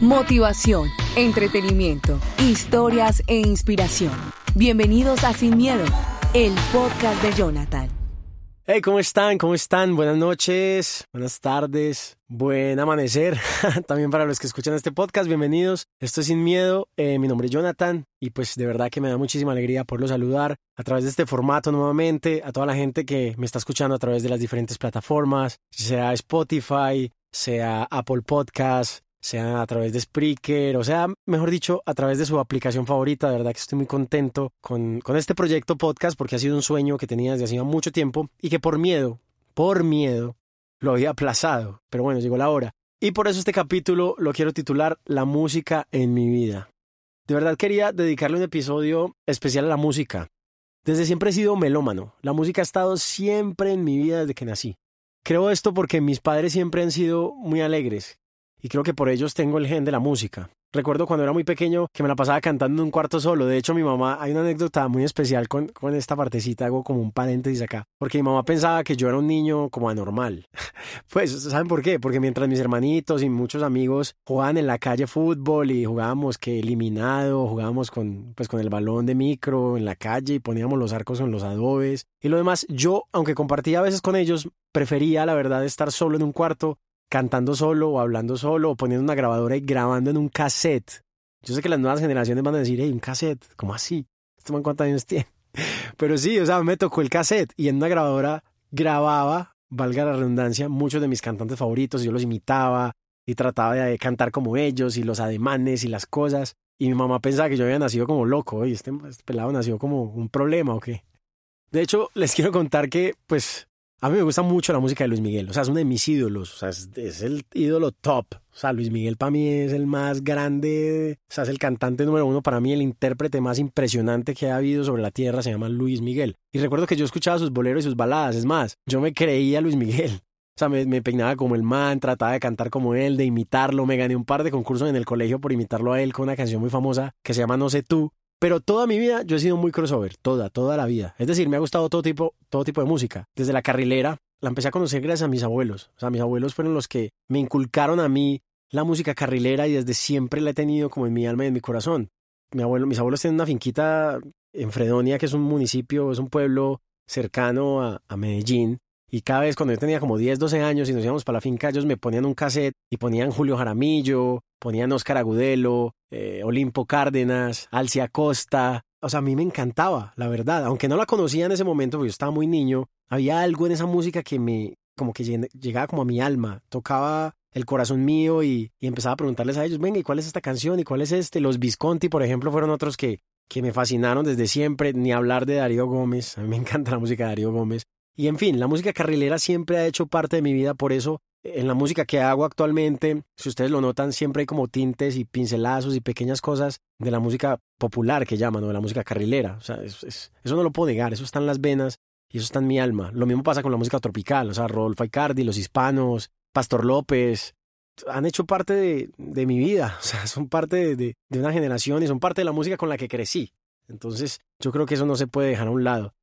Motivación, entretenimiento, historias e inspiración. Bienvenidos a Sin Miedo, el podcast de Jonathan. Hey, ¿cómo están? ¿Cómo están? Buenas noches, buenas tardes, buen amanecer. También para los que escuchan este podcast, bienvenidos. Esto es Sin Miedo. Eh, mi nombre es Jonathan y pues de verdad que me da muchísima alegría poderlo saludar a través de este formato nuevamente, a toda la gente que me está escuchando a través de las diferentes plataformas, sea Spotify, sea Apple Podcasts, sea a través de Spreaker, o sea, mejor dicho, a través de su aplicación favorita. De verdad que estoy muy contento con, con este proyecto podcast porque ha sido un sueño que tenía desde hacía mucho tiempo y que por miedo, por miedo, lo había aplazado. Pero bueno, llegó la hora. Y por eso este capítulo lo quiero titular La música en mi vida. De verdad quería dedicarle un episodio especial a la música. Desde siempre he sido melómano. La música ha estado siempre en mi vida desde que nací. Creo esto porque mis padres siempre han sido muy alegres, y creo que por ellos tengo el gen de la música. Recuerdo cuando era muy pequeño que me la pasaba cantando en un cuarto solo. De hecho, mi mamá, hay una anécdota muy especial con, con esta partecita, hago como un paréntesis acá, porque mi mamá pensaba que yo era un niño como anormal. pues, ¿saben por qué? Porque mientras mis hermanitos y muchos amigos jugaban en la calle fútbol y jugábamos que eliminado, jugábamos con, pues, con el balón de micro en la calle y poníamos los arcos en los adobes y lo demás, yo, aunque compartía a veces con ellos, prefería, la verdad, estar solo en un cuarto cantando solo o hablando solo o poniendo una grabadora y grabando en un cassette. Yo sé que las nuevas generaciones van a decir, hey, un cassette, ¿cómo así? ¿Este man cuántos años tiene? Pero sí, o sea, me tocó el cassette y en una grabadora grababa, valga la redundancia, muchos de mis cantantes favoritos, yo los imitaba y trataba de cantar como ellos y los ademanes y las cosas. Y mi mamá pensaba que yo había nacido como loco, y este, este pelado nació como un problema o qué. De hecho, les quiero contar que, pues, a mí me gusta mucho la música de Luis Miguel, o sea, es uno de mis ídolos, o sea, es, el ídolo top. O sea, Luis Miguel para mí es el más grande, o sea, es el cantante número uno, para mí el intérprete más impresionante que ha habido sobre la tierra se llama Luis Miguel. Y recuerdo que yo escuchaba sus boleros y sus baladas, es más, yo me creía Luis Miguel. O sea, me, me, peinaba como el man, trataba de cantar como él, de imitarlo. Me gané un par de concursos en el colegio por imitarlo a él con una canción muy famosa que se llama No sé tú. Pero toda mi vida yo he sido muy crossover, toda, toda la vida. Es decir, me ha gustado todo tipo, todo tipo de música. Desde la carrilera, la empecé a conocer gracias a mis abuelos. O sea, mis abuelos fueron los que me inculcaron a mí la música carrilera y desde siempre la he tenido como en mi alma y en mi corazón. Mi abuelo, mis abuelos tienen una finquita en Fredonia, que es un municipio, es un pueblo cercano a, a Medellín. Y cada vez cuando yo tenía como 10, 12 años y nos íbamos para la finca, ellos me ponían un cassette y ponían Julio Jaramillo, ponían Oscar Agudelo, eh, Olimpo Cárdenas, Alcia Costa. O sea, a mí me encantaba, la verdad. Aunque no la conocía en ese momento, porque yo estaba muy niño, había algo en esa música que me, como que llegaba como a mi alma, tocaba el corazón mío y, y empezaba a preguntarles a ellos, venga, ¿y cuál es esta canción? ¿Y cuál es este? Los Visconti, por ejemplo, fueron otros que, que me fascinaron desde siempre, ni hablar de Darío Gómez, a mí me encanta la música de Darío Gómez. Y en fin, la música carrilera siempre ha hecho parte de mi vida, por eso en la música que hago actualmente, si ustedes lo notan, siempre hay como tintes y pincelazos y pequeñas cosas de la música popular que llaman, o de la música carrilera. O sea, eso no lo puedo negar, eso está en las venas y eso está en mi alma. Lo mismo pasa con la música tropical, o sea, Rodolfo Icardi, los hispanos, Pastor López, han hecho parte de, de mi vida, o sea, son parte de, de una generación y son parte de la música con la que crecí. Entonces, yo creo que eso no se puede dejar a un lado.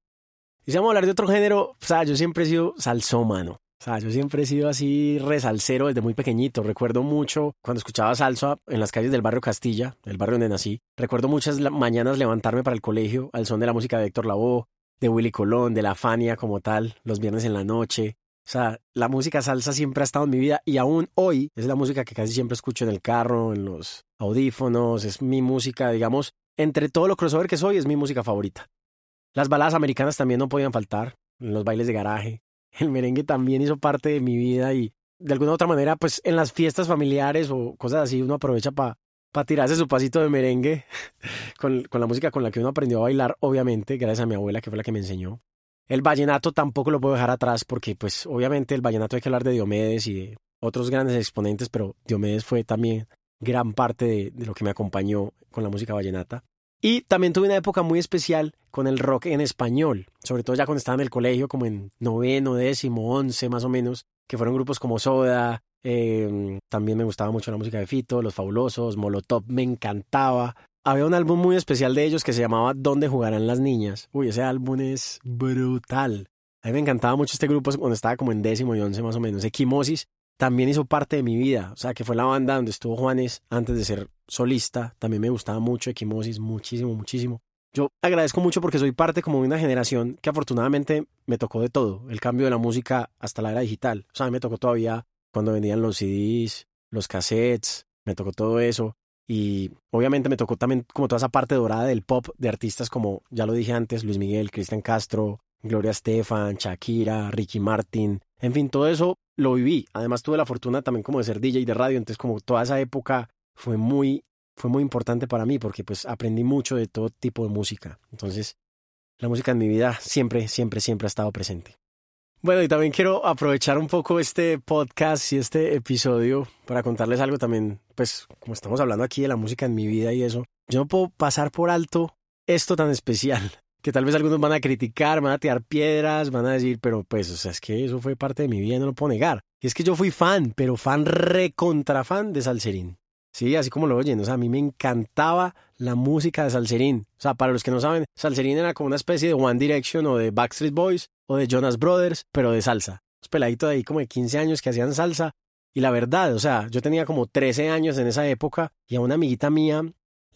Y si vamos a hablar de otro género, o sea, yo siempre he sido salsómano. O sea, yo siempre he sido así resalcero desde muy pequeñito. Recuerdo mucho cuando escuchaba salsa en las calles del barrio Castilla, el barrio donde nací. Recuerdo muchas mañanas levantarme para el colegio al son de la música de Héctor Lavoe, de Willy Colón, de La Fania como tal, los viernes en la noche. O sea, la música salsa siempre ha estado en mi vida y aún hoy es la música que casi siempre escucho en el carro, en los audífonos, es mi música, digamos, entre todo lo crossover que soy, es mi música favorita. Las baladas americanas también no podían faltar, en los bailes de garaje. El merengue también hizo parte de mi vida y de alguna u otra manera, pues en las fiestas familiares o cosas así, uno aprovecha para pa tirarse su pasito de merengue con, con la música con la que uno aprendió a bailar, obviamente, gracias a mi abuela, que fue la que me enseñó. El vallenato tampoco lo puedo dejar atrás porque pues obviamente el vallenato hay que hablar de Diomedes y de otros grandes exponentes, pero Diomedes fue también gran parte de, de lo que me acompañó con la música vallenata. Y también tuve una época muy especial con el rock en español, sobre todo ya cuando estaba en el colegio, como en noveno, décimo, once más o menos, que fueron grupos como Soda, eh, también me gustaba mucho la música de Fito, Los Fabulosos, Molotov, me encantaba. Había un álbum muy especial de ellos que se llamaba ¿Dónde jugarán las niñas? Uy, ese álbum es brutal. A mí me encantaba mucho este grupo cuando estaba como en décimo y once más o menos. Equimosis también hizo parte de mi vida, o sea, que fue la banda donde estuvo Juanes antes de ser solista. También me gustaba mucho Equimosis, muchísimo, muchísimo. Yo agradezco mucho porque soy parte como de una generación que afortunadamente me tocó de todo, el cambio de la música hasta la era digital. O sea, me tocó todavía cuando venían los CDs, los cassettes, me tocó todo eso. Y obviamente me tocó también como toda esa parte dorada del pop de artistas como, ya lo dije antes, Luis Miguel, Cristian Castro, Gloria Estefan, Shakira, Ricky Martin. En fin, todo eso lo viví. Además tuve la fortuna también como de ser DJ de radio, entonces como toda esa época fue muy, fue muy importante para mí porque pues aprendí mucho de todo tipo de música. Entonces, la música en mi vida siempre, siempre, siempre ha estado presente. Bueno, y también quiero aprovechar un poco este podcast y este episodio para contarles algo también, pues como estamos hablando aquí de la música en mi vida y eso, yo no puedo pasar por alto esto tan especial, que tal vez algunos van a criticar, van a tirar piedras, van a decir, pero pues, o sea, es que eso fue parte de mi vida, no lo puedo negar. Y es que yo fui fan, pero fan recontra fan de Salserín. Sí, así como lo oyen, o sea, a mí me encantaba la música de Salserín. O sea, para los que no saben, Salserín era como una especie de One Direction o de Backstreet Boys o de Jonas Brothers, pero de salsa. Los peladitos de ahí como de 15 años que hacían salsa. Y la verdad, o sea, yo tenía como 13 años en esa época y a una amiguita mía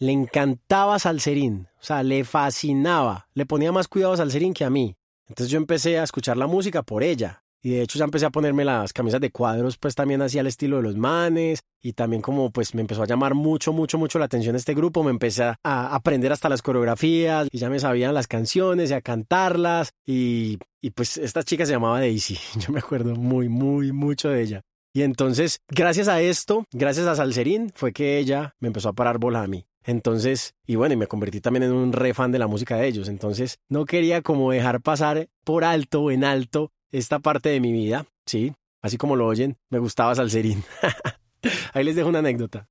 le encantaba Salserín. O sea, le fascinaba. Le ponía más cuidado a Salserín que a mí. Entonces yo empecé a escuchar la música por ella. Y de hecho ya empecé a ponerme las camisas de cuadros, pues también hacía el estilo de los manes. Y también como pues me empezó a llamar mucho, mucho, mucho la atención este grupo. Me empecé a aprender hasta las coreografías y ya me sabían las canciones y a cantarlas. Y, y pues esta chica se llamaba Daisy. Yo me acuerdo muy, muy, mucho de ella. Y entonces, gracias a esto, gracias a Salserín, fue que ella me empezó a parar bola a mí. Entonces, y bueno, y me convertí también en un re fan de la música de ellos. Entonces, no quería como dejar pasar por alto en alto esta parte de mi vida, sí, así como lo oyen, me gustaba Salserín. ahí les dejo una anécdota.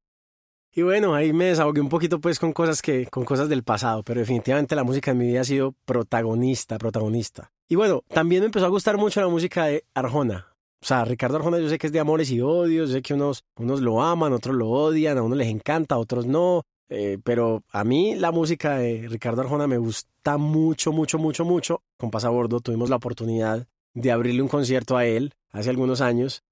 Y bueno, ahí me desahogué un poquito pues con cosas que con cosas del pasado, pero definitivamente la música en mi vida ha sido protagonista, protagonista. Y bueno, también me empezó a gustar mucho la música de Arjona. O sea, Ricardo Arjona yo sé que es de amores y odios, yo sé que unos, unos lo aman, otros lo odian, a unos les encanta, a otros no. Eh, pero a mí la música de Ricardo Arjona me gusta mucho, mucho, mucho, mucho. Con Pasabordo tuvimos la oportunidad de abrirle un concierto a él hace algunos años.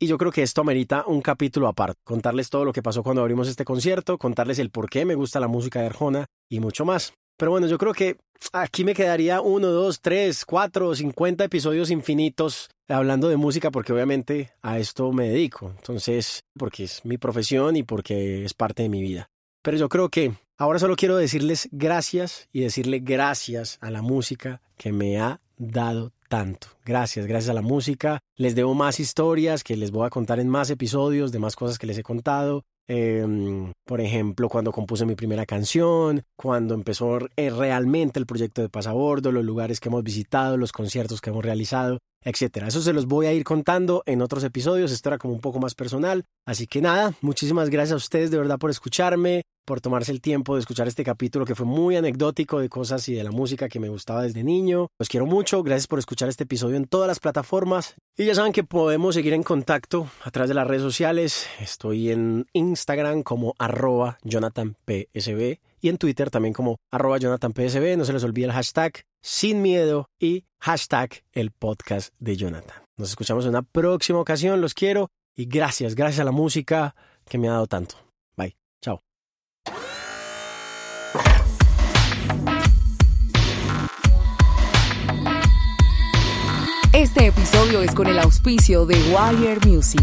Y yo creo que esto amerita un capítulo aparte, contarles todo lo que pasó cuando abrimos este concierto, contarles el por qué me gusta la música de Arjona y mucho más. Pero bueno, yo creo que aquí me quedaría uno, dos, tres, cuatro, cincuenta episodios infinitos hablando de música porque obviamente a esto me dedico. Entonces, porque es mi profesión y porque es parte de mi vida. Pero yo creo que ahora solo quiero decirles gracias y decirle gracias a la música que me ha dado tanto. Gracias, gracias a la música. Les debo más historias que les voy a contar en más episodios de más cosas que les he contado. Em, por ejemplo, cuando compuse mi primera canción, cuando empezó eh, realmente el proyecto de Pasabordo, los lugares que hemos visitado, los conciertos que hemos realizado, etcétera. Eso se los voy a ir contando en otros episodios. Esto era como un poco más personal. Así que nada, muchísimas gracias a ustedes de verdad por escucharme por tomarse el tiempo de escuchar este capítulo que fue muy anecdótico de cosas y de la música que me gustaba desde niño. Los quiero mucho, gracias por escuchar este episodio en todas las plataformas. Y ya saben que podemos seguir en contacto a través de las redes sociales. Estoy en Instagram como arroba JonathanPSB y en Twitter también como arroba JonathanPSB. No se les olvide el hashtag sin miedo y hashtag el podcast de Jonathan. Nos escuchamos en una próxima ocasión, los quiero y gracias, gracias a la música que me ha dado tanto. Este episodio es con el auspicio de Wire Music.